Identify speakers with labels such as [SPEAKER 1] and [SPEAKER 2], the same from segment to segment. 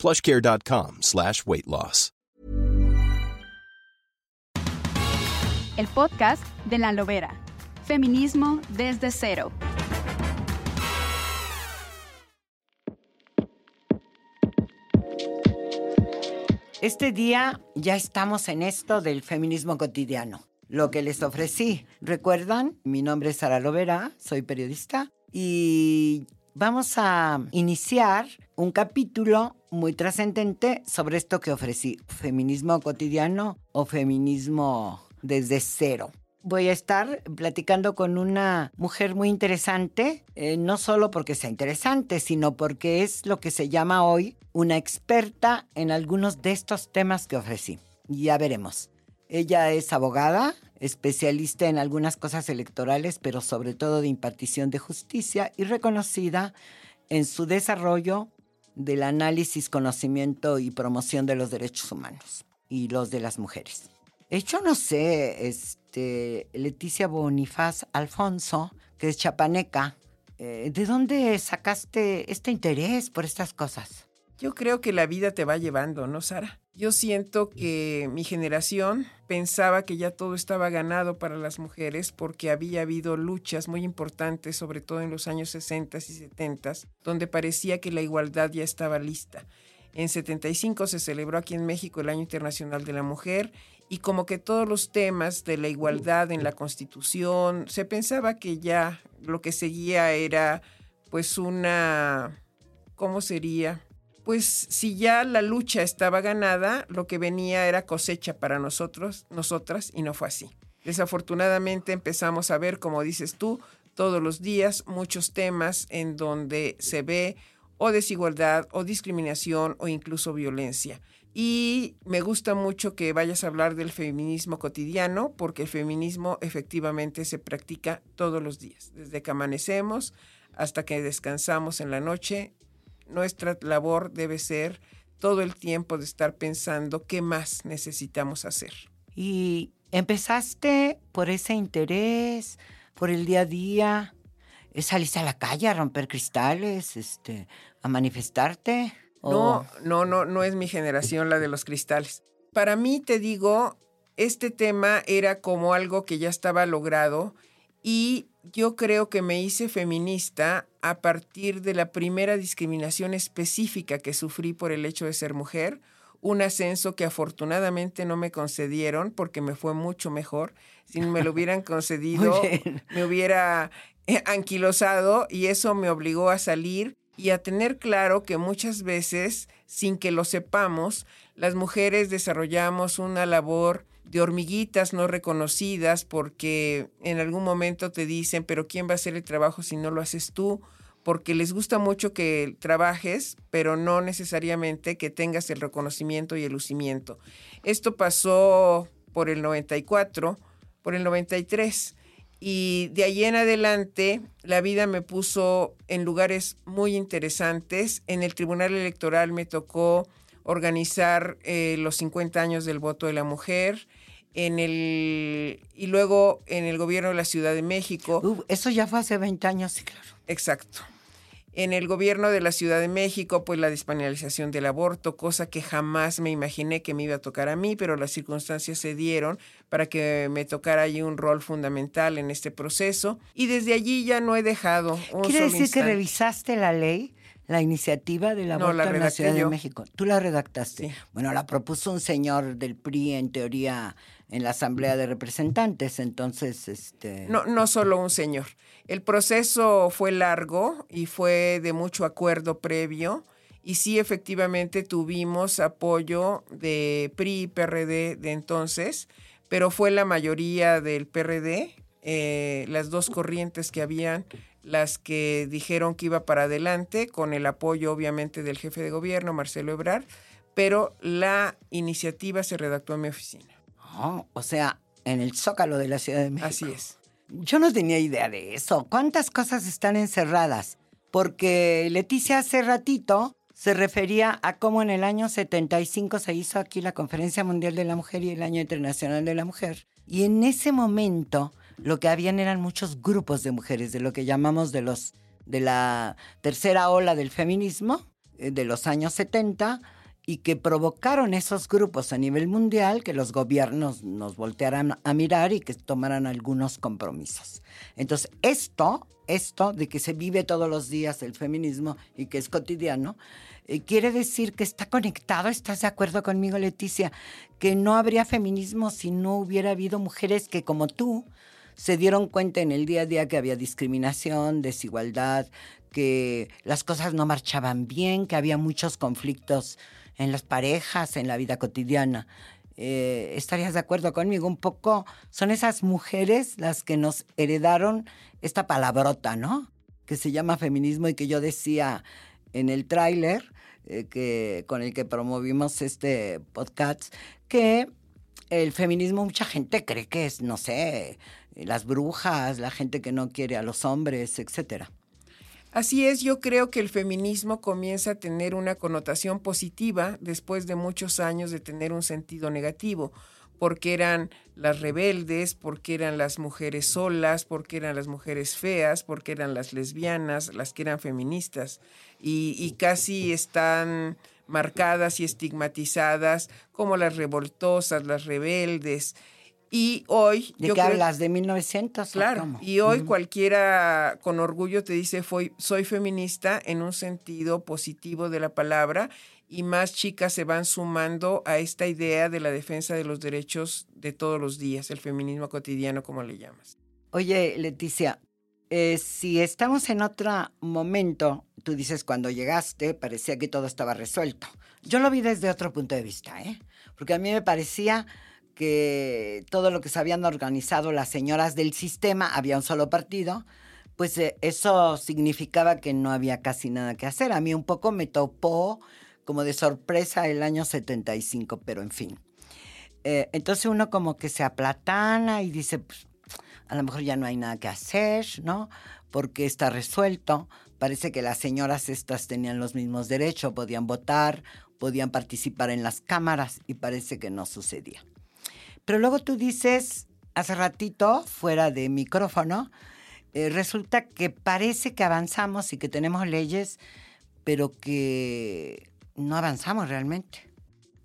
[SPEAKER 1] plushcare.com slash weight loss.
[SPEAKER 2] El podcast de La Lobera. Feminismo desde cero.
[SPEAKER 3] Este día ya estamos en esto del feminismo cotidiano. Lo que les ofrecí. ¿Recuerdan? Mi nombre es Sara Lovera, soy periodista y vamos a iniciar un capítulo muy trascendente sobre esto que ofrecí, feminismo cotidiano o feminismo desde cero. Voy a estar platicando con una mujer muy interesante, eh, no solo porque sea interesante, sino porque es lo que se llama hoy una experta en algunos de estos temas que ofrecí. Ya veremos. Ella es abogada, especialista en algunas cosas electorales, pero sobre todo de impartición de justicia y reconocida en su desarrollo del análisis, conocimiento y promoción de los derechos humanos y los de las mujeres. Yo no sé, este, Leticia Bonifaz Alfonso, que es chapaneca, eh, ¿de dónde sacaste este interés por estas cosas?
[SPEAKER 4] Yo creo que la vida te va llevando, ¿no, Sara? Yo siento que mi generación pensaba que ya todo estaba ganado para las mujeres porque había habido luchas muy importantes, sobre todo en los años 60 y 70, donde parecía que la igualdad ya estaba lista. En 75 se celebró aquí en México el Año Internacional de la Mujer y como que todos los temas de la igualdad en la Constitución, se pensaba que ya lo que seguía era pues una, ¿cómo sería? Pues si ya la lucha estaba ganada, lo que venía era cosecha para nosotros, nosotras, y no fue así. Desafortunadamente empezamos a ver, como dices tú, todos los días muchos temas en donde se ve o desigualdad o discriminación o incluso violencia. Y me gusta mucho que vayas a hablar del feminismo cotidiano, porque el feminismo efectivamente se practica todos los días, desde que amanecemos hasta que descansamos en la noche, nuestra labor debe ser todo el tiempo de estar pensando qué más necesitamos hacer.
[SPEAKER 3] Y empezaste por ese interés, por el día a día, saliste a la calle a romper cristales, este, a manifestarte.
[SPEAKER 4] No, no, no, no es mi generación la de los cristales. Para mí, te digo, este tema era como algo que ya estaba logrado y yo creo que me hice feminista a partir de la primera discriminación específica que sufrí por el hecho de ser mujer, un ascenso que afortunadamente no me concedieron porque me fue mucho mejor. Si me lo hubieran concedido, me hubiera eh, anquilosado y eso me obligó a salir y a tener claro que muchas veces, sin que lo sepamos, las mujeres desarrollamos una labor de hormiguitas no reconocidas porque en algún momento te dicen, pero ¿quién va a hacer el trabajo si no lo haces tú? Porque les gusta mucho que trabajes, pero no necesariamente que tengas el reconocimiento y el lucimiento. Esto pasó por el 94, por el 93. Y de ahí en adelante, la vida me puso en lugares muy interesantes. En el Tribunal Electoral me tocó organizar eh, los 50 años del voto de la mujer en el y luego en el gobierno de la Ciudad de México.
[SPEAKER 3] eso ya fue hace 20 años, sí, claro.
[SPEAKER 4] Exacto. En el gobierno de la Ciudad de México, pues la despenalización del aborto, cosa que jamás me imaginé que me iba a tocar a mí, pero las circunstancias se dieron para que me tocara allí un rol fundamental en este proceso. Y desde allí ya no he dejado un
[SPEAKER 3] ¿Quiere decir que revisaste la ley? la iniciativa del aborto
[SPEAKER 4] la
[SPEAKER 3] en la Ciudad de México. Tú la redactaste. Bueno, la propuso un señor del PRI, en teoría, en la Asamblea de Representantes. Entonces, este.
[SPEAKER 4] No, no solo un señor. El proceso fue largo y fue de mucho acuerdo previo. Y sí, efectivamente, tuvimos apoyo de PRI y PRD de entonces, pero fue la mayoría del PRD, eh, las dos corrientes que habían las que dijeron que iba para adelante, con el apoyo obviamente del jefe de gobierno, Marcelo Ebrard, pero la iniciativa se redactó en mi oficina.
[SPEAKER 3] Oh, o sea, en el Zócalo de la Ciudad de México.
[SPEAKER 4] Así es.
[SPEAKER 3] Yo no tenía idea de eso. ¿Cuántas cosas están encerradas? Porque Leticia hace ratito se refería a cómo en el año 75 se hizo aquí la Conferencia Mundial de la Mujer y el Año Internacional de la Mujer. Y en ese momento lo que habían eran muchos grupos de mujeres, de lo que llamamos de los de la tercera ola del feminismo eh, de los años 70 y que provocaron esos grupos a nivel mundial que los gobiernos nos voltearan a mirar y que tomaran algunos compromisos. Entonces, esto, esto de que se vive todos los días el feminismo y que es cotidiano, eh, quiere decir que está conectado, ¿estás de acuerdo conmigo, Leticia? Que no habría feminismo si no hubiera habido mujeres que como tú se dieron cuenta en el día a día que había discriminación, desigualdad, que las cosas no marchaban bien, que había muchos conflictos en las parejas, en la vida cotidiana. Eh, ¿Estarías de acuerdo conmigo? Un poco son esas mujeres las que nos heredaron esta palabrota, ¿no? Que se llama feminismo y que yo decía en el tráiler eh, que con el que promovimos este podcast que el feminismo mucha gente cree que es, no sé, las brujas, la gente que no quiere a los hombres, etcétera.
[SPEAKER 4] Así es, yo creo que el feminismo comienza a tener una connotación positiva después de muchos años de tener un sentido negativo, porque eran las rebeldes, porque eran las mujeres solas, porque eran las mujeres feas, porque eran las lesbianas, las que eran feministas, y, casi están marcadas y estigmatizadas como las revoltosas, las rebeldes. Y hoy...
[SPEAKER 3] ¿De qué hablas? ¿De 1900?
[SPEAKER 4] Claro. Y hoy cualquiera con orgullo te dice soy feminista en un sentido positivo de la palabra y más chicas se van sumando a esta idea de la defensa de los derechos de todos los días, el feminismo cotidiano como le llamas.
[SPEAKER 3] Oye, Leticia, eh, si estamos en otro momento, tú dices cuando llegaste parecía que todo estaba resuelto. Yo lo vi desde otro punto de vista, ¿eh? Porque a mí me parecía que todo lo que se habían organizado las señoras del sistema, había un solo partido, pues eh, eso significaba que no había casi nada que hacer. A mí un poco me topó como de sorpresa el año 75, pero en fin. Eh, entonces uno como que se aplatana y dice, pues, a lo mejor ya no hay nada que hacer, ¿no? Porque está resuelto. Parece que las señoras estas tenían los mismos derechos, podían votar, podían participar en las cámaras y parece que no sucedía. Pero luego tú dices, hace ratito, fuera de micrófono, eh, resulta que parece que avanzamos y que tenemos leyes, pero que no avanzamos realmente.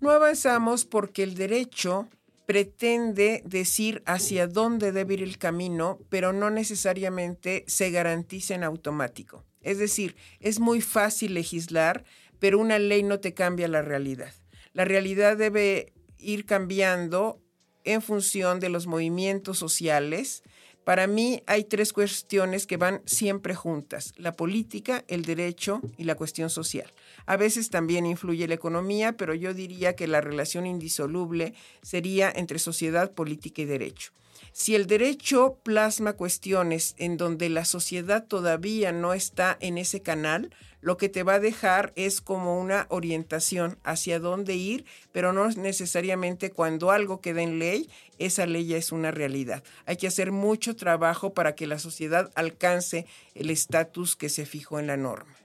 [SPEAKER 4] No avanzamos porque el derecho pretende decir hacia dónde debe ir el camino, pero no necesariamente se garantiza en automático. Es decir, es muy fácil legislar, pero una ley no te cambia la realidad. La realidad debe ir cambiando en función de los movimientos sociales. Para mí hay tres cuestiones que van siempre juntas, la política, el derecho y la cuestión social. A veces también influye la economía, pero yo diría que la relación indisoluble sería entre sociedad, política y derecho. Si el derecho plasma cuestiones en donde la sociedad todavía no está en ese canal, lo que te va a dejar es como una orientación hacia dónde ir, pero no necesariamente cuando algo queda en ley, esa ley ya es una realidad. Hay que hacer mucho trabajo para que la sociedad alcance el estatus que se fijó en la norma.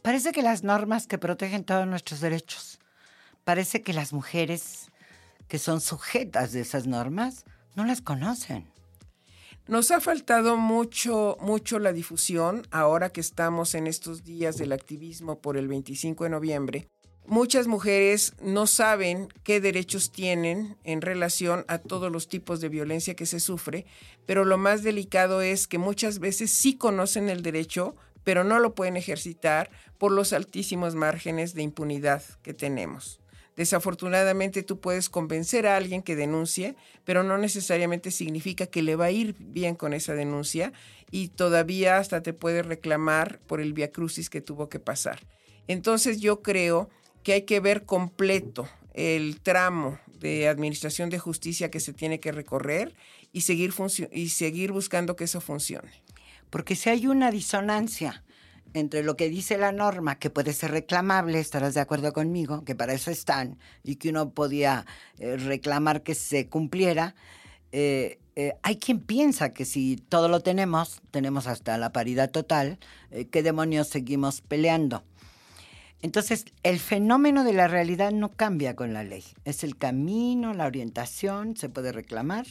[SPEAKER 3] Parece que las normas que protegen todos nuestros derechos, parece que las mujeres que son sujetas de esas normas, no las conocen.
[SPEAKER 4] Nos ha faltado mucho, mucho la difusión ahora que estamos en estos días del activismo por el 25 de noviembre. Muchas mujeres no saben qué derechos tienen en relación a todos los tipos de violencia que se sufre, pero lo más delicado es que muchas veces sí conocen el derecho, pero no lo pueden ejercitar por los altísimos márgenes de impunidad que tenemos. Desafortunadamente tú puedes convencer a alguien que denuncie, pero no necesariamente significa que le va a ir bien con esa denuncia y todavía hasta te puede reclamar por el viacrucis que tuvo que pasar. Entonces yo creo que hay que ver completo el tramo de administración de justicia que se tiene que recorrer y seguir, y seguir buscando que eso funcione.
[SPEAKER 3] Porque si hay una disonancia entre lo que dice la norma, que puede ser reclamable, estarás de acuerdo conmigo, que para eso están, y que uno podía eh, reclamar que se cumpliera, eh, eh, hay quien piensa que si todo lo tenemos, tenemos hasta la paridad total, ¿qué demonios seguimos peleando? Entonces, el fenómeno de la realidad no cambia con la ley. Es el camino, la orientación, se puede reclamar,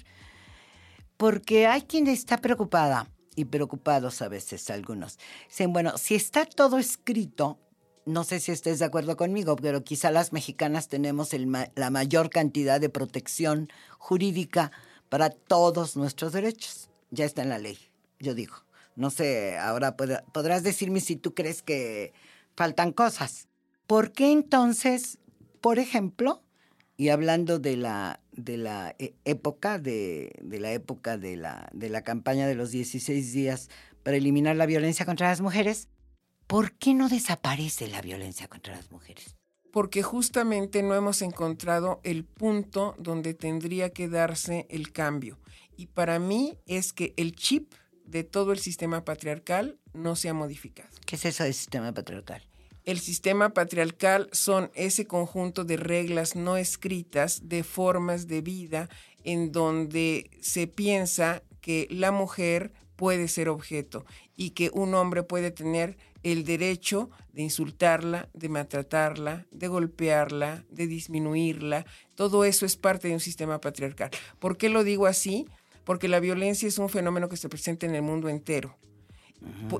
[SPEAKER 3] porque hay quien está preocupada y preocupados a veces algunos. Dicen, bueno, si está todo escrito, no sé si estés de acuerdo conmigo, pero quizá las mexicanas tenemos la mayor cantidad de protección jurídica para todos nuestros derechos. Ya está en la ley, yo digo. No sé, ahora podrás decirme si tú crees que faltan cosas. ¿Por qué entonces, por ejemplo, y hablando de la, de la e, época, de, la época de la, de la campaña de los 16 días para eliminar la violencia contra las mujeres, ¿por qué no desaparece la violencia contra las mujeres?
[SPEAKER 4] Porque justamente no hemos encontrado el punto donde tendría que darse el cambio. Y para mí es que el chip de todo el sistema patriarcal no se ha modificado.
[SPEAKER 3] ¿Qué es eso del sistema patriarcal?
[SPEAKER 4] El sistema patriarcal son ese conjunto de reglas no escritas, de formas de vida, en donde se piensa que la mujer puede ser objeto y que un hombre puede tener el derecho de insultarla, de maltratarla, de golpearla, de disminuirla. Todo eso es parte de un sistema patriarcal. ¿Por qué lo digo así? Porque la violencia es un fenómeno que se presenta en el mundo entero.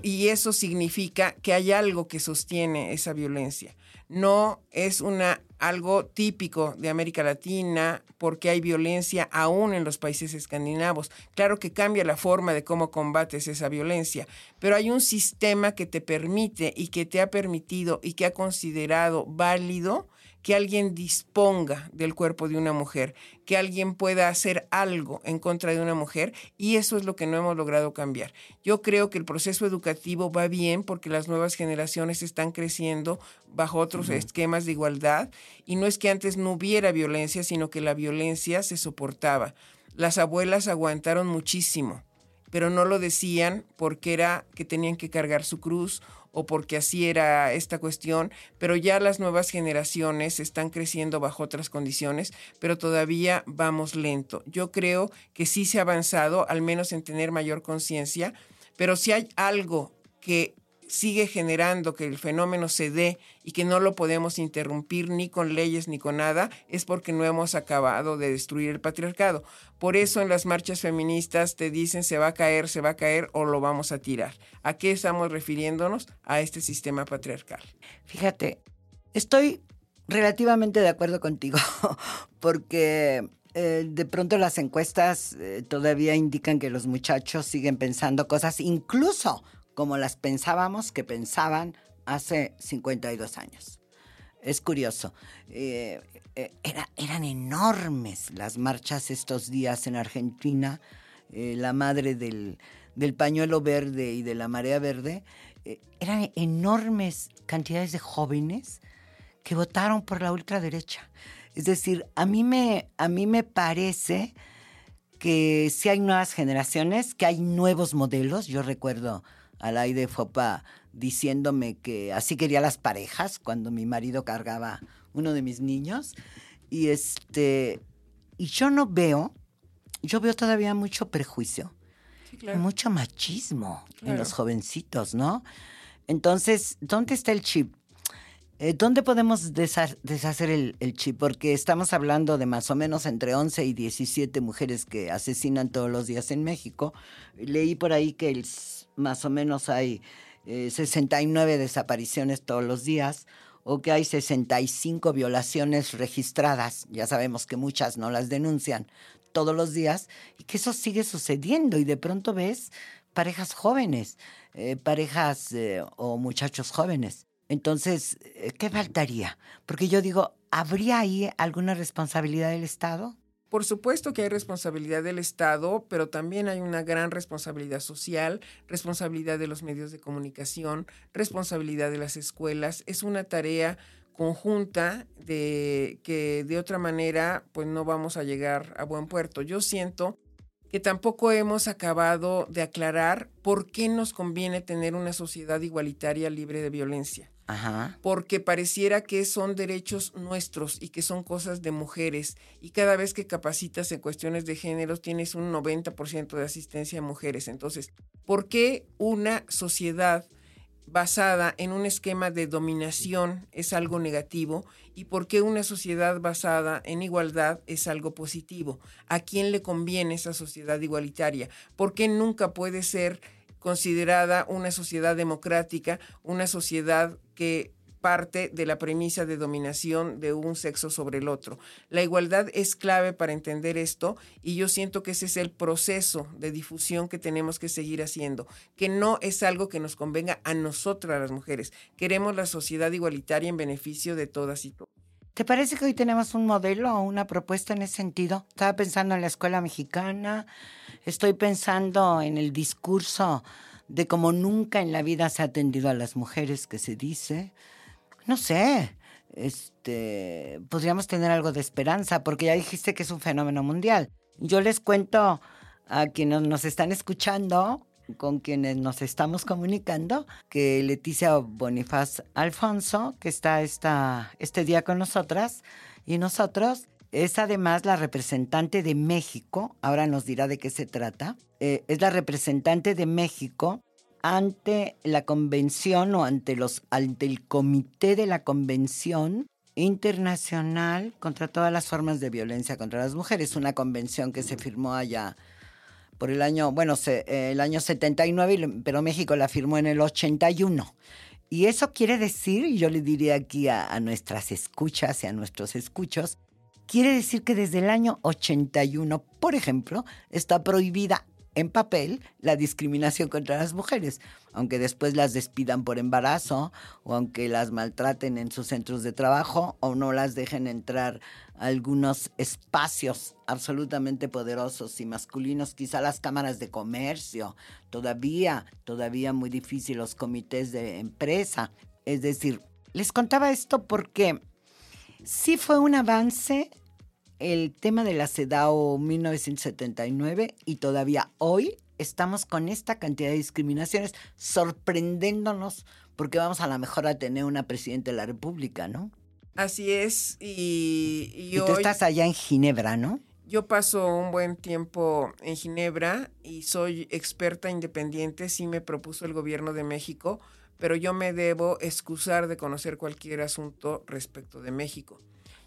[SPEAKER 4] Y eso significa que hay algo que sostiene esa violencia. No es una, algo típico de América Latina porque hay violencia aún en los países escandinavos. Claro que cambia la forma de cómo combates esa violencia, pero hay un sistema que te permite y que te ha permitido y que ha considerado válido que alguien disponga del cuerpo de una mujer, que alguien pueda hacer algo en contra de una mujer y eso es lo que no hemos logrado cambiar. Yo creo que el proceso educativo va bien porque las nuevas generaciones están creciendo bajo otros esquemas de igualdad y no es que antes no hubiera violencia, sino que la violencia se soportaba. Las abuelas aguantaron muchísimo, pero no lo decían porque era que tenían que cargar su cruz o porque así era esta cuestión, pero ya las nuevas generaciones están creciendo bajo otras condiciones, pero todavía vamos lento. Yo creo que sí se ha avanzado, al menos en tener mayor conciencia, pero si hay algo que sigue generando que el fenómeno se dé y que no lo podemos interrumpir ni con leyes ni con nada, es porque no hemos acabado de destruir el patriarcado. Por eso en las marchas feministas te dicen se va a caer, se va a caer o lo vamos a tirar. ¿A qué estamos refiriéndonos? A este sistema patriarcal.
[SPEAKER 3] Fíjate, estoy relativamente de acuerdo contigo, porque eh, de pronto las encuestas eh, todavía indican que los muchachos siguen pensando cosas, incluso como las pensábamos que pensaban hace 52 años. Es curioso. Eh, eh, eran enormes las marchas estos días en Argentina. Eh, la madre del, pañuelo verde y de la marea verde. eran enormes cantidades de jóvenes que votaron por la ultraderecha. Es decir, a mí me, a mí me parece que si hay nuevas generaciones, que hay nuevos modelos. Yo recuerdo Alaide Fopa diciéndome que así quería las parejas cuando mi marido cargaba uno de mis niños. Y este, y yo no veo, yo veo todavía mucho prejuicio, mucho machismo en los jovencitos, ¿no? Entonces, ¿dónde está el chip? Eh, ¿Dónde podemos deshacer el, el, chip? Porque estamos hablando de más o menos entre 11 y 17 mujeres que asesinan todos los días en México. Leí por ahí que el más o menos hay 69 eh, desapariciones todos los días o que hay 65 violaciones registradas, ya sabemos que muchas no las denuncian todos los días, y que eso sigue sucediendo y de pronto ves parejas jóvenes, eh, parejas eh, o muchachos jóvenes. Entonces, ¿qué faltaría? Porque yo digo, ¿habría ahí alguna responsabilidad del Estado?
[SPEAKER 4] Por supuesto que hay responsabilidad del Estado, pero también hay una gran responsabilidad social, responsabilidad de los medios de comunicación, responsabilidad de las escuelas. Es una tarea conjunta de que de otra manera pues no vamos a llegar a buen puerto. Yo siento que tampoco hemos acabado de aclarar por qué nos conviene tener una sociedad igualitaria libre de violencia. Porque pareciera que son derechos nuestros y que son cosas de mujeres. Y cada vez que capacitas en cuestiones de género tienes un 90% de asistencia a mujeres. Entonces, ¿por qué una sociedad basada en un esquema de dominación es algo negativo y por qué una sociedad basada en igualdad es algo positivo. ¿A quién le conviene esa sociedad igualitaria? ¿Por qué nunca puede ser considerada una sociedad democrática, una sociedad que parte de la premisa de dominación de un sexo sobre el otro. La igualdad es clave para entender esto y yo siento que ese es el proceso de difusión que tenemos que seguir haciendo, que no es algo que nos convenga a nosotras las mujeres. Queremos la sociedad igualitaria en beneficio de todas y todos.
[SPEAKER 3] ¿Te parece que hoy tenemos un modelo o una propuesta en ese sentido? Estaba pensando en la escuela mexicana, estoy pensando en el discurso de cómo nunca en la vida se ha atendido a las mujeres, que se dice no sé, este, podríamos tener algo de esperanza, porque ya dijiste que es un fenómeno mundial. Yo les cuento a quienes nos están escuchando, con quienes nos estamos comunicando, que Leticia Bonifaz Alfonso, que está esta, este día con nosotras y nosotros, es además la representante de México, ahora nos dirá de qué se trata, eh, es la representante de México ante la convención o ante los ante el comité de la convención internacional contra todas las formas de violencia contra las mujeres, una convención que se firmó allá por el año, bueno, el año 79, pero México la firmó en el 81. Y eso quiere decir, y yo le diría aquí a, a nuestras escuchas y a nuestros escuchos, quiere decir que desde el año 81, por ejemplo, está prohibida en papel la discriminación contra las mujeres, aunque después las despidan por embarazo o aunque las maltraten en sus centros de trabajo o no las dejen entrar a algunos espacios absolutamente poderosos y masculinos, quizá las cámaras de comercio, todavía, todavía muy difícil los comités de empresa. Es decir, les contaba esto porque sí fue un avance el tema de la CEDAW 1979 y todavía hoy estamos con esta cantidad de discriminaciones, sorprendiéndonos porque vamos a la mejor a tener una presidenta de la República, ¿no?
[SPEAKER 4] Así es, y,
[SPEAKER 3] y, tú estás allá en Ginebra, ¿no?
[SPEAKER 4] Yo paso un buen tiempo en Ginebra y soy experta independiente, sí me propuso el gobierno de México, pero yo me debo excusar de conocer cualquier asunto respecto de México.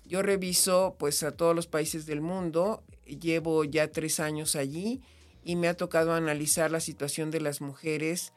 [SPEAKER 4] Yo reviso pues a todos los países del mundo, llevo ya tres años allí y me ha tocado analizar la situación de las mujeres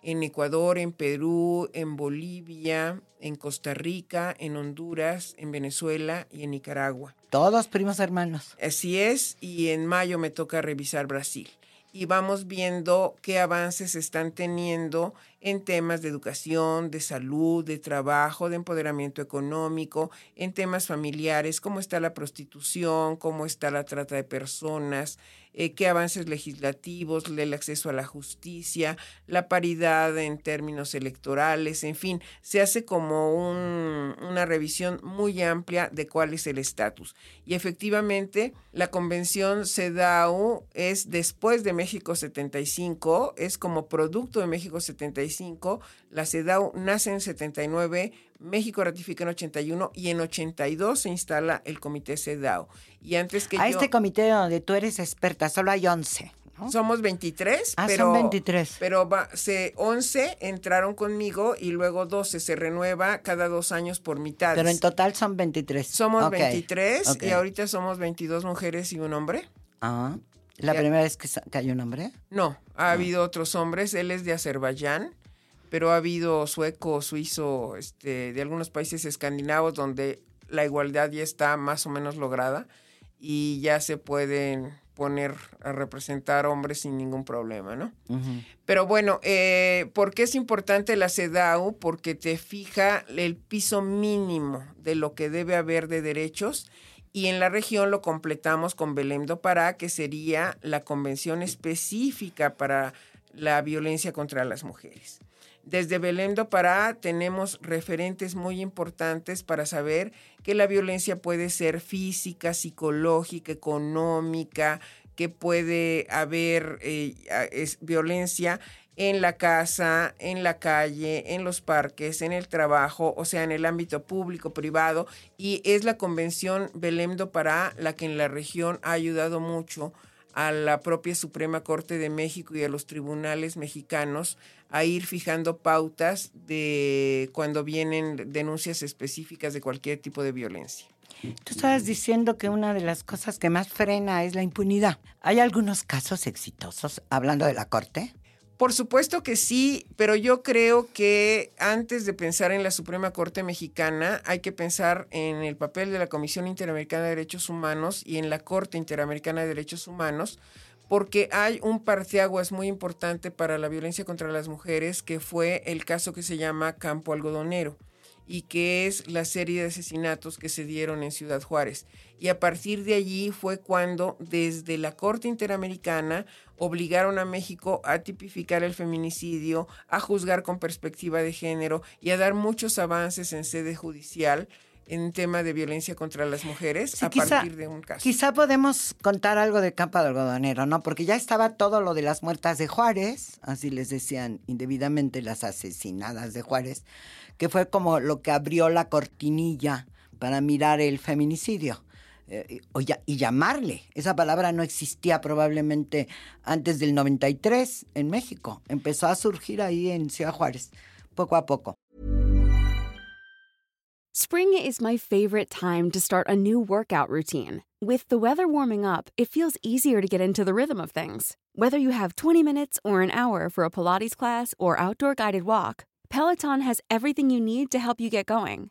[SPEAKER 4] en Ecuador, en Perú, en Bolivia, en Costa Rica, en Honduras, en Venezuela y en Nicaragua.
[SPEAKER 3] Todos primos hermanos.
[SPEAKER 4] Así es, y en mayo me toca revisar Brasil. Y vamos viendo qué avances están teniendo en temas de educación, de salud, de trabajo, de empoderamiento económico, en temas familiares, cómo está la prostitución, cómo está la trata de personas, eh, qué avances legislativos, el acceso a la justicia, la paridad en términos electorales, en fin, se hace como una revisión muy amplia de cuál es el estatus. Y efectivamente, la convención CEDAW es después de México 75, es como producto de México 75, la CEDAW nace en 79, México ratifica en 81 y en 82 se instala el comité CEDAW. Y antes que
[SPEAKER 3] a este comité donde tú eres experta, solo hay 11.
[SPEAKER 4] Somos 23,
[SPEAKER 3] ah,
[SPEAKER 4] pero,
[SPEAKER 3] son 23.
[SPEAKER 4] pero se, 11 entraron conmigo y luego 12 se renueva cada dos años por mitad.
[SPEAKER 3] Pero en total son 23.
[SPEAKER 4] Somos 23 y ahorita somos 22 mujeres y un hombre.
[SPEAKER 3] Ah, ¿la primera vez que, que hay un hombre?
[SPEAKER 4] No, ha ah. habido otros hombres. Él es de Azerbaiyán pero ha habido sueco, suizo, este, de algunos países escandinavos donde la igualdad ya está más o menos lograda y ya se pueden poner a representar hombres sin ningún problema, ¿no? Pero bueno, eh, ¿por qué es importante la CEDAW? Porque te fija el piso mínimo de lo que debe haber de derechos y en la región lo completamos con Belém do Pará, que sería la convención específica para la violencia contra las mujeres. Desde Belém do Pará tenemos referentes muy importantes para saber que la violencia puede ser física, psicológica, económica, que puede haber eh, violencia en la casa, en la calle, en los parques, en el trabajo, o sea, en el ámbito público, privado, y es la Convención Belemdo para la que en la región ha ayudado mucho a la propia Suprema Corte de México y a los tribunales mexicanos a ir fijando pautas de cuando vienen denuncias específicas de cualquier tipo de violencia.
[SPEAKER 3] Tú estabas diciendo que una de las cosas que más frena es la impunidad. ¿Hay algunos casos exitosos, hablando de la Corte?
[SPEAKER 4] Por supuesto que sí, pero yo creo que antes de pensar en la Suprema Corte Mexicana, hay que pensar en el papel de la Comisión Interamericana de Derechos Humanos y en la Corte Interamericana de Derechos Humanos, porque hay un parteaguas muy importante para la violencia contra las mujeres, que fue el caso que se llama Campo Algodonero y que es la serie de asesinatos que se dieron en Ciudad Juárez. Y a partir de allí fue cuando desde la Corte Interamericana obligaron a México a tipificar el feminicidio, a juzgar con perspectiva de género y a dar muchos avances en sede judicial en tema de violencia contra las mujeres a partir de un caso.
[SPEAKER 3] Quizá podemos contar algo de Campo de Algodonero, ¿no? Porque ya estaba todo lo de las muertas de Juárez, así les decían indebidamente las asesinadas de Juárez, que fue como lo que abrió la cortinilla para mirar el feminicidio. Eh, y llamarle. Esa palabra no existía probablemente antes del 93 en México. Empezó a surgir ahí en Ciudad Juárez, poco a poco.
[SPEAKER 5] Spring is my favorite time to start a new workout routine. With the weather warming up, it feels easier to get into the rhythm of things. Whether you have 20 minutes or an hour for a Pilates class or outdoor guided walk, Peloton has everything you need to help you get going.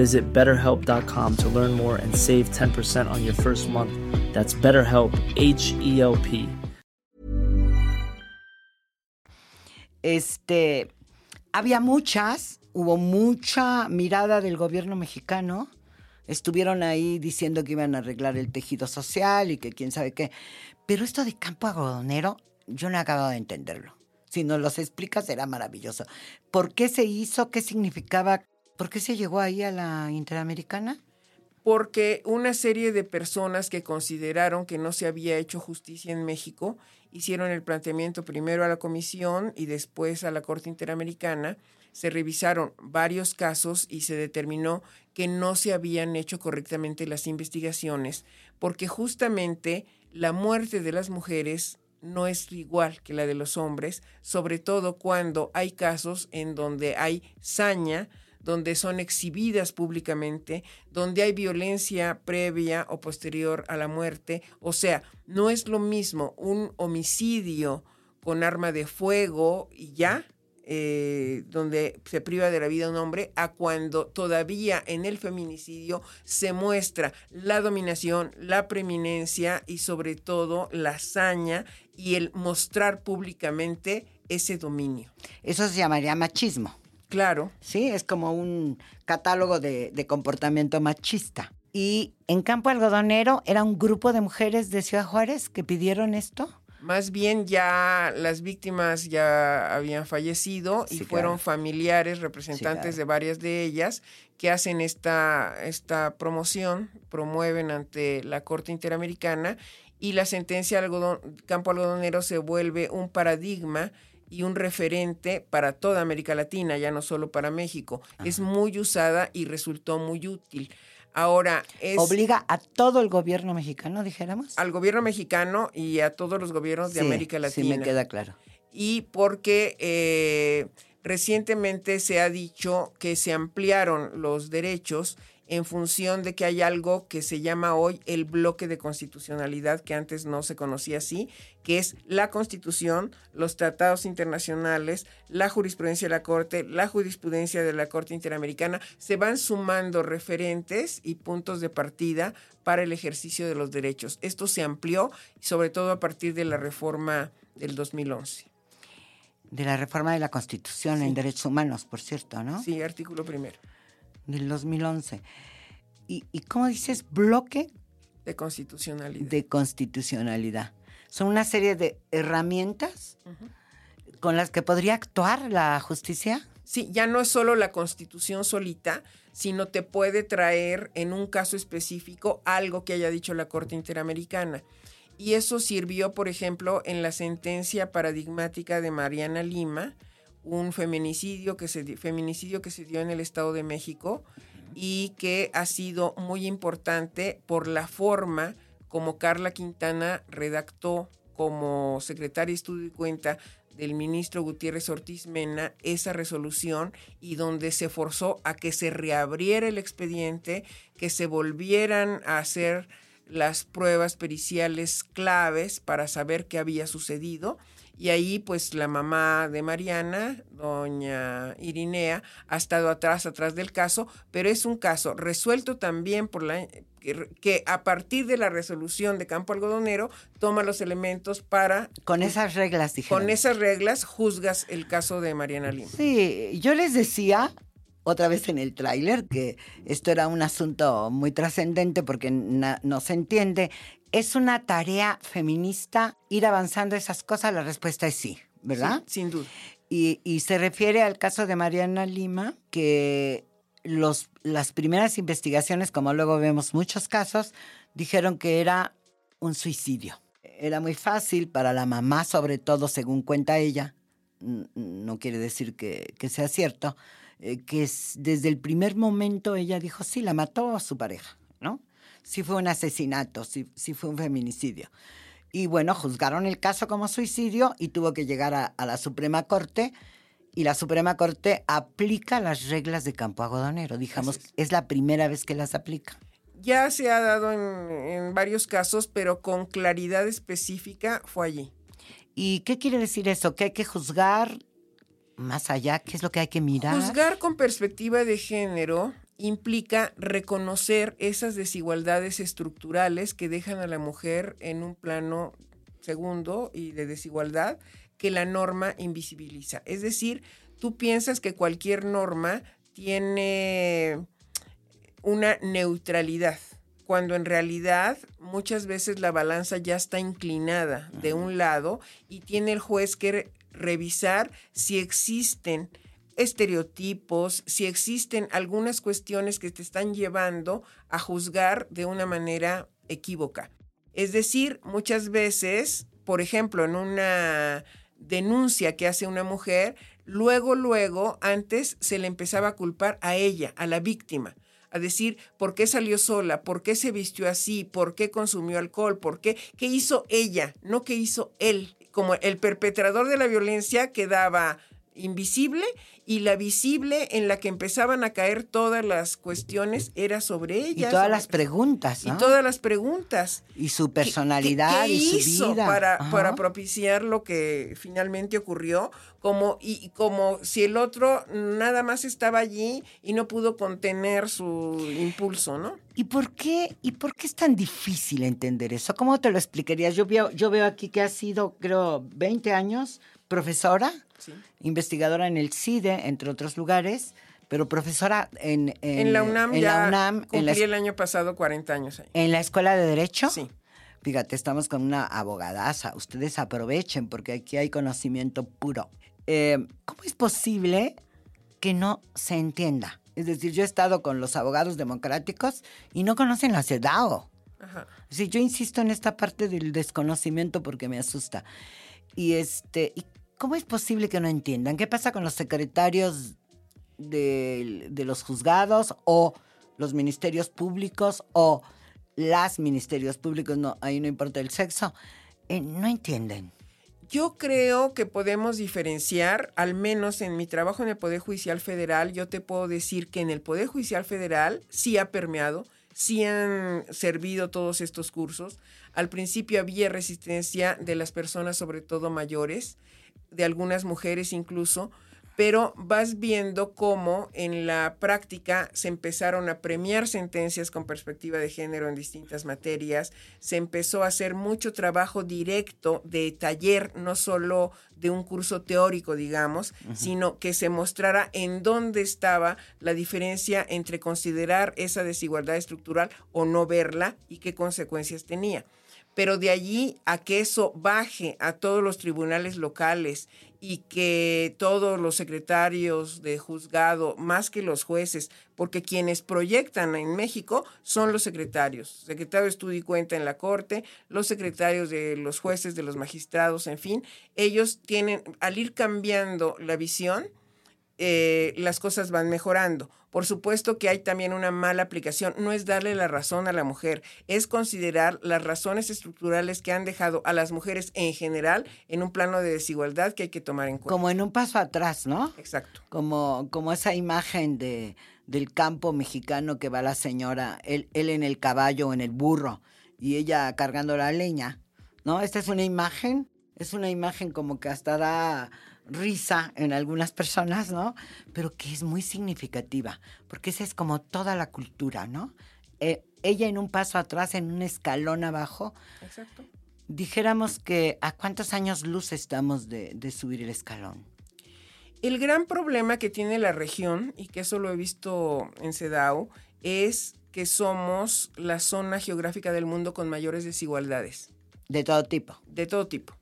[SPEAKER 6] Visit betterhelp.com to learn more and save 10% on your first month. That's BetterHelp, H E L P.
[SPEAKER 3] Este, había muchas, hubo mucha mirada del gobierno mexicano. Estuvieron ahí diciendo que iban a arreglar el tejido social y que quién sabe qué. Pero esto de campo agodonero, yo no he acabado de entenderlo. Si nos los explicas, será maravilloso. ¿Por qué se hizo? ¿Qué significaba ¿Por qué se llegó ahí a la Interamericana?
[SPEAKER 4] Porque una serie de personas que consideraron que no se había hecho justicia en México hicieron el planteamiento primero a la Comisión y después a la Corte Interamericana. Se revisaron varios casos y se determinó que no se habían hecho correctamente las investigaciones, porque justamente la muerte de las mujeres no es igual que la de los hombres, sobre todo cuando hay casos en donde hay saña, donde son exhibidas públicamente, donde hay violencia previa o posterior a la muerte. O sea, no es lo mismo un homicidio con arma de fuego y ya, eh, donde se priva de la vida un hombre, a cuando todavía en el feminicidio se muestra la dominación, la preeminencia y sobre todo la hazaña y el mostrar públicamente ese dominio.
[SPEAKER 3] Eso se llamaría machismo.
[SPEAKER 4] Claro.
[SPEAKER 3] Sí, es como un catálogo de, comportamiento machista. Y en Campo Algodonero era un grupo de mujeres de Ciudad Juárez que pidieron esto.
[SPEAKER 4] Más bien ya las víctimas ya habían fallecido y fueron familiares, representantes de varias de ellas, que hacen esta, esta promoción, promueven ante la Corte Interamericana y la sentencia algodón, Campo Algodonero se vuelve un paradigma y un referente para toda América Latina, ya no solo para México. Es muy usada y resultó muy útil. Ahora es...
[SPEAKER 3] Obliga a todo el gobierno mexicano, dijéramos.
[SPEAKER 4] Al gobierno mexicano y a todos los gobiernos de América Latina.
[SPEAKER 3] Sí, me queda claro.
[SPEAKER 4] Y porque eh, recientemente se ha dicho que se ampliaron los derechos en función de que hay algo que se llama hoy el bloque de constitucionalidad, que antes no se conocía así, que es la constitución, los tratados internacionales, la jurisprudencia de la Corte, la jurisprudencia de la Corte Interamericana, se van sumando referentes y puntos de partida para el ejercicio de los derechos. Esto se amplió, sobre todo a partir de la reforma del 2011.
[SPEAKER 3] De la reforma de la Constitución en Derechos Humanos, por cierto, ¿no?
[SPEAKER 4] Sí, artículo primero.
[SPEAKER 3] Del 2011. ¿Y, y cómo dices? Bloque
[SPEAKER 4] De constitucionalidad.
[SPEAKER 3] de constitucionalidad. Son una serie de herramientas con las que podría actuar la justicia.
[SPEAKER 4] Sí, ya no es solo la constitución solita, sino te puede traer en un caso específico algo que haya dicho la Corte Interamericana. Y eso sirvió, por ejemplo, en la sentencia paradigmática de Mariana Lima, un feminicidio que se, di- feminicidio que se dio en el Estado de México y que ha sido muy importante por la forma como Carla Quintana redactó como secretaria de Estudio y Cuenta del ministro Gutiérrez Ortiz Mena esa resolución y donde se forzó a que se reabriera el expediente, que se volvieran a hacer las pruebas periciales claves para saber qué había sucedido. Y ahí, pues, la mamá de Mariana, doña Irinea, ha estado atrás, atrás del caso, pero es un caso resuelto también por la que, a partir de la resolución de Campo Algodonero toma los elementos para,
[SPEAKER 3] Con esas reglas, dijeron.
[SPEAKER 4] con esas reglas, juzgas el caso de Mariana Lima.
[SPEAKER 3] Sí, yo les decía otra vez en el tráiler que esto era un asunto muy trascendente porque no se entiende. ¿Es una tarea feminista ir avanzando esas cosas? La respuesta es sí, ¿verdad?
[SPEAKER 4] Sí, sin duda.
[SPEAKER 3] Y, y se refiere al caso de Mariana Lima, que los, las primeras investigaciones, como luego vemos muchos casos, dijeron que era un suicidio. Era muy fácil para la mamá, sobre todo, según cuenta ella, no quiere decir que, que sea cierto, eh, que es- desde el primer momento ella dijo, sí, la mató a su pareja. Sí fue un asesinato, sí, sí fue un feminicidio. Y bueno, juzgaron el caso como suicidio y tuvo que llegar a, a la Suprema Corte. Y la Suprema Corte aplica las reglas de campo algodonero. Digamos,
[SPEAKER 4] Así
[SPEAKER 3] es. la primera vez que las aplica.
[SPEAKER 4] Ya se ha dado en, en varios casos, pero con claridad específica fue allí.
[SPEAKER 3] ¿Y qué quiere decir eso? ¿Que hay que juzgar más allá? ¿Qué es lo que hay que mirar?
[SPEAKER 4] Juzgar con perspectiva de género implica reconocer esas desigualdades estructurales que dejan a la mujer en un plano segundo y de desigualdad que la norma invisibiliza. Es decir, tú piensas que cualquier norma tiene una neutralidad, cuando en realidad muchas veces la balanza ya está inclinada de un lado y tiene el juez que re- revisar si existen estereotipos, si existen algunas cuestiones que te están llevando a juzgar de una manera equívoca. Es decir, muchas veces, por ejemplo, en una denuncia que hace una mujer, luego, luego, antes se le empezaba a culpar a ella, a la víctima a decir por qué salió sola, por qué se vistió así, por qué consumió alcohol, por qué, qué hizo ella, no qué hizo él. Como el perpetrador de la violencia quedaba invisible y la visible en la que empezaban a caer todas las cuestiones era sobre
[SPEAKER 3] y
[SPEAKER 4] ella.
[SPEAKER 3] todas
[SPEAKER 4] sobre-
[SPEAKER 3] las preguntas,
[SPEAKER 4] y todas las preguntas.
[SPEAKER 3] Y su
[SPEAKER 4] ¿Qué-
[SPEAKER 3] personalidad
[SPEAKER 4] qué- qué
[SPEAKER 3] y su vida.
[SPEAKER 4] Para,
[SPEAKER 3] Ajá.
[SPEAKER 4] para propiciar lo que finalmente ocurrió, como, y, y como si el otro nada más estaba allí y no pudo contener su impulso, ¿no?
[SPEAKER 3] ¿Y por qué, y por qué es tan difícil entender eso? ¿Cómo te lo explicarías? Yo veo, yo veo aquí que has sido, creo, 20 años profesora,
[SPEAKER 4] Sí.
[SPEAKER 3] investigadora en el CIDE, entre otros lugares, pero profesora en, en,
[SPEAKER 4] En, la UNAM
[SPEAKER 3] en
[SPEAKER 4] ya
[SPEAKER 3] la UNAM, en la,
[SPEAKER 4] cumplí el año pasado 40 años ahí.
[SPEAKER 3] en la Escuela de Derecho.
[SPEAKER 4] Sí.
[SPEAKER 3] Fíjate, estamos con una abogadaza. Ustedes aprovechen porque aquí hay conocimiento puro. Eh, ¿Cómo es posible que no se entienda? Es decir, yo he estado con los abogados democráticos y no conocen la CEDAW.
[SPEAKER 4] Ajá.
[SPEAKER 3] Sí, yo insisto en esta parte del desconocimiento porque me asusta. Y este, ¿y ¿cómo es posible que no entiendan? ¿Qué pasa con los secretarios de, los juzgados o los ministerios públicos o las ministerios públicos? No, ahí no importa el sexo. Eh, no entienden.
[SPEAKER 4] Yo creo que podemos diferenciar, al menos en mi trabajo en el Poder Judicial Federal, yo te puedo decir que en el Poder Judicial Federal sí ha permeado, sí han servido todos estos cursos. Al principio había resistencia de las personas, sobre todo mayores, de algunas mujeres incluso, pero vas viendo cómo en la práctica se empezaron a premiar sentencias con perspectiva de género en distintas materias, se empezó a hacer mucho trabajo directo de taller, no solo de un curso teórico, digamos, sino que se mostrara en dónde estaba la diferencia entre considerar esa desigualdad estructural o no verla y qué consecuencias tenía pero de allí a que eso baje a todos los tribunales locales y que todos los secretarios de juzgado, más que los jueces, porque quienes proyectan en México son los secretarios, secretario de estudio y cuenta en la corte, los secretarios de los jueces, de los magistrados, en fin, ellos tienen, al ir cambiando la visión, eh, las cosas van mejorando. Por supuesto que hay también una mala aplicación. No es darle la razón a la mujer, es considerar las razones estructurales que han dejado a las mujeres en general en un plano de desigualdad que hay que tomar en cuenta.
[SPEAKER 3] Como en un paso atrás, ¿no?
[SPEAKER 4] Exacto.
[SPEAKER 3] Como, como esa imagen de, del campo mexicano que va la señora, él, él en el caballo o en el burro y ella cargando la leña, ¿no? Esta es una imagen, es una imagen como que hasta da risa en algunas personas, ¿no? Pero que es muy significativa, porque esa es como toda la cultura, ¿no? Eh, ella en un paso atrás, en un escalón abajo.
[SPEAKER 4] Exacto.
[SPEAKER 3] Dijéramos que a cuántos años luz estamos de, de subir el escalón.
[SPEAKER 4] El gran problema que tiene la región, y que eso lo he visto en CEDAW, es que somos la zona geográfica del mundo con mayores desigualdades.
[SPEAKER 3] De todo tipo.
[SPEAKER 4] De todo tipo.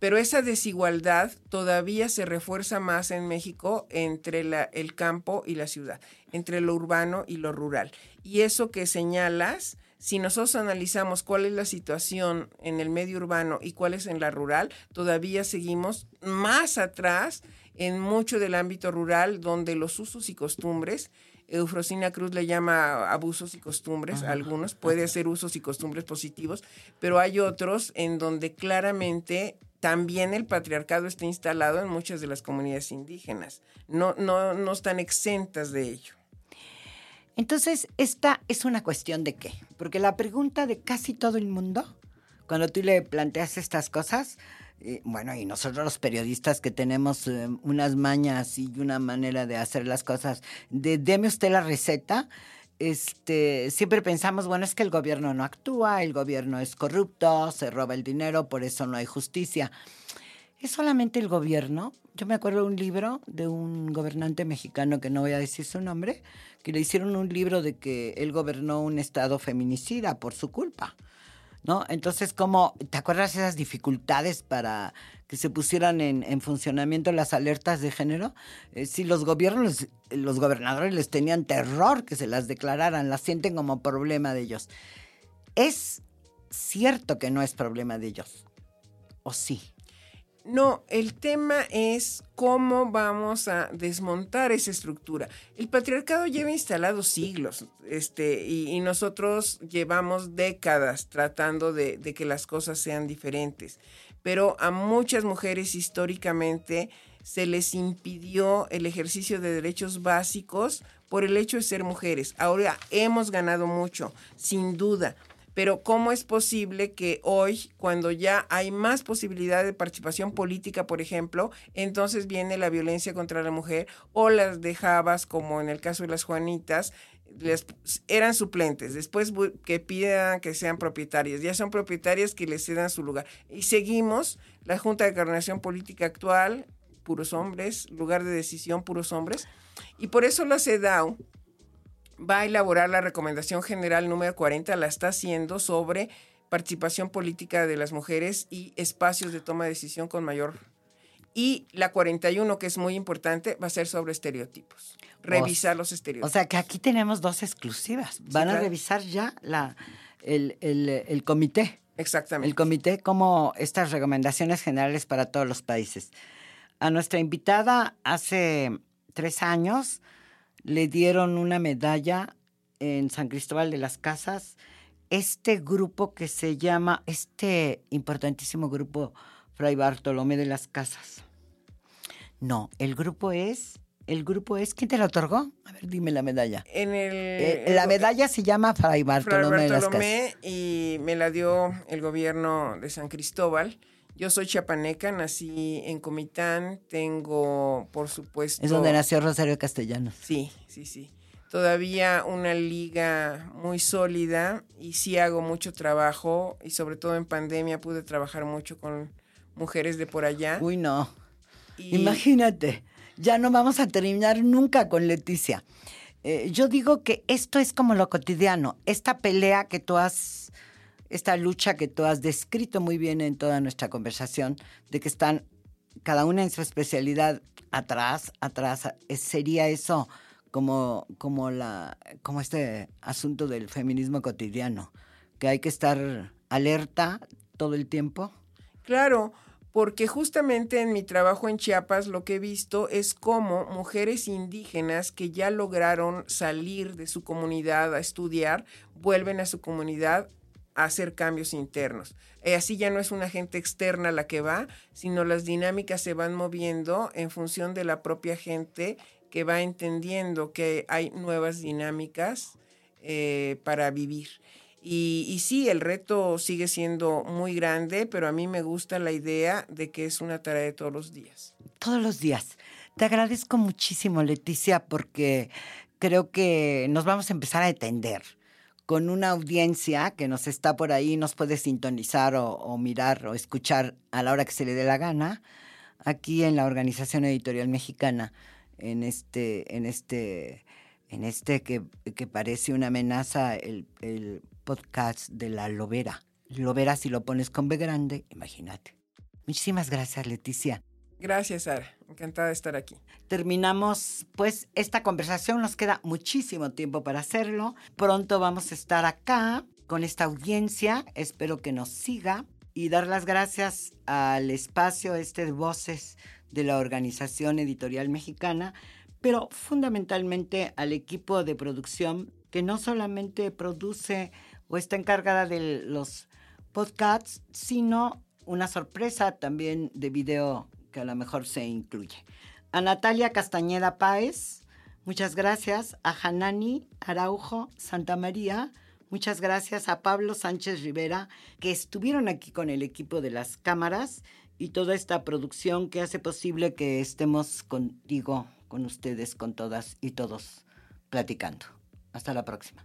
[SPEAKER 4] Pero esa desigualdad todavía se refuerza más en México entre la, el campo y la ciudad, entre lo urbano y lo rural. Y eso que señalas, si nosotros analizamos cuál es la situación en el medio urbano y cuál es en la rural, todavía seguimos más atrás en mucho del ámbito rural, donde los usos y costumbres Eufrosina Cruz le llama abusos y costumbres, algunos, puede ser usos y costumbres positivos, pero hay otros en donde claramente también el patriarcado está instalado en muchas de las comunidades indígenas. No, no, no están exentas de ello.
[SPEAKER 3] Entonces, esta es una cuestión de qué? Porque la pregunta de casi todo el mundo, cuando tú le planteas estas cosas, eh, bueno, y nosotros los periodistas que tenemos eh, unas mañas y una manera de hacer las cosas, de deme usted la receta, este, siempre pensamos, bueno, es que el gobierno no actúa, el gobierno es corrupto, se roba el dinero, por eso no hay justicia. ¿Es solamente el gobierno? Yo me acuerdo de un libro de un gobernante mexicano, que no voy a decir su nombre, que le hicieron un libro de que él gobernó un estado feminicida por su culpa. ¿No? Entonces, ¿cómo, ¿te acuerdas esas dificultades para que se pusieran en, funcionamiento las alertas de género? Eh, si los gobiernos, los gobernadores les tenían terror que se las declararan, las sienten como problema de ellos. Es cierto que no es problema de ellos, ¿o sí?
[SPEAKER 4] No, el tema es cómo vamos a desmontar esa estructura. El patriarcado lleva instalado siglos, este, y, nosotros llevamos décadas tratando de, de, que las cosas sean diferentes. Pero a muchas mujeres históricamente se les impidió el ejercicio de derechos básicos por el hecho de ser mujeres. Ahora hemos ganado mucho, sin duda pero ¿cómo es posible que hoy, cuando ya hay más posibilidad de participación política, por ejemplo, entonces viene la violencia contra la mujer o las dejabas, como en el caso de las Juanitas, les, eran suplentes, después que pidan que sean propietarias, ya son propietarias que les cedan su lugar. Y seguimos, la Junta de Coordinación Política actual, puros hombres, lugar de decisión, puros hombres, y por eso la CEDAW va a elaborar la recomendación general número 40, la está haciendo sobre participación política de las mujeres y espacios de toma de decisión con mayor. Y la 41, que es muy importante, va a ser sobre estereotipos. Revisar los estereotipos.
[SPEAKER 3] O sea que aquí tenemos dos exclusivas. Van a revisar ya la, el, el comité.
[SPEAKER 4] Exactamente.
[SPEAKER 3] El comité como estas recomendaciones generales para todos los países. A nuestra invitada hace tres años le dieron una medalla en San Cristóbal de las Casas. Este grupo que se llama, este importantísimo grupo Fray Bartolomé de las Casas. No, el grupo es, el grupo es, ¿quién te lo otorgó? A ver, dime la medalla.
[SPEAKER 4] En el,
[SPEAKER 3] eh, la medalla se llama Fray Bartolomé, de las Casas.
[SPEAKER 4] y me la dio el gobierno de San Cristóbal Yo soy chapaneca, nací en Comitán, tengo, por supuesto...
[SPEAKER 3] Es donde nació Rosario Castellanos.
[SPEAKER 4] Sí, sí, sí. Todavía una liga muy sólida y sí hago mucho trabajo y sobre todo en pandemia pude trabajar mucho con mujeres de por allá.
[SPEAKER 3] Uy, no. Imagínate, ya no vamos a terminar nunca con Leticia. Eh, yo digo que esto es como lo cotidiano, esta pelea que tú has, esta lucha que tú has descrito muy bien en toda nuestra conversación, de que están cada una en su especialidad atrás, atrás, sería eso como, como, la, como este asunto del feminismo cotidiano, que hay que estar alerta todo el tiempo.
[SPEAKER 4] Claro, porque justamente en mi trabajo en Chiapas lo que he visto es cómo mujeres indígenas que ya lograron salir de su comunidad a estudiar, vuelven a su comunidad hacer cambios internos. Y así ya no es una gente externa la que va, sino las dinámicas se van moviendo en función de la propia gente que va entendiendo que hay nuevas dinámicas eh, para vivir. Y, sí, el reto sigue siendo muy grande, pero a mí me gusta la idea de que es una tarea de todos los días.
[SPEAKER 3] Todos los días. Te agradezco muchísimo, Leticia, porque creo que nos vamos a empezar a entender con una audiencia que nos está por ahí, nos puede sintonizar o, mirar o escuchar a la hora que se le dé la gana, aquí en la Organización Editorial Mexicana, en este, en este, en este que, que parece una amenaza, el, el podcast de la Lobera. Lobera si lo pones con B grande, imagínate. Muchísimas gracias, Leticia.
[SPEAKER 4] Gracias, Sara. Encantada de estar aquí.
[SPEAKER 3] Terminamos, pues, esta conversación. Nos queda muchísimo tiempo para hacerlo. Pronto vamos a estar acá con esta audiencia. Espero que nos siga y dar las gracias al espacio este de voces de la Organización Editorial Mexicana, pero fundamentalmente al equipo de producción que no solamente produce o está encargada de los podcasts, sino una sorpresa también de video que a lo mejor se incluye. A Natalia Castañeda Páez, muchas gracias. A Hanani Araujo Santa María, muchas gracias. A Pablo Sánchez Rivera, que estuvieron aquí con el equipo de las cámaras y toda esta producción que hace posible que estemos contigo, con ustedes, con todas y todos platicando. Hasta la próxima.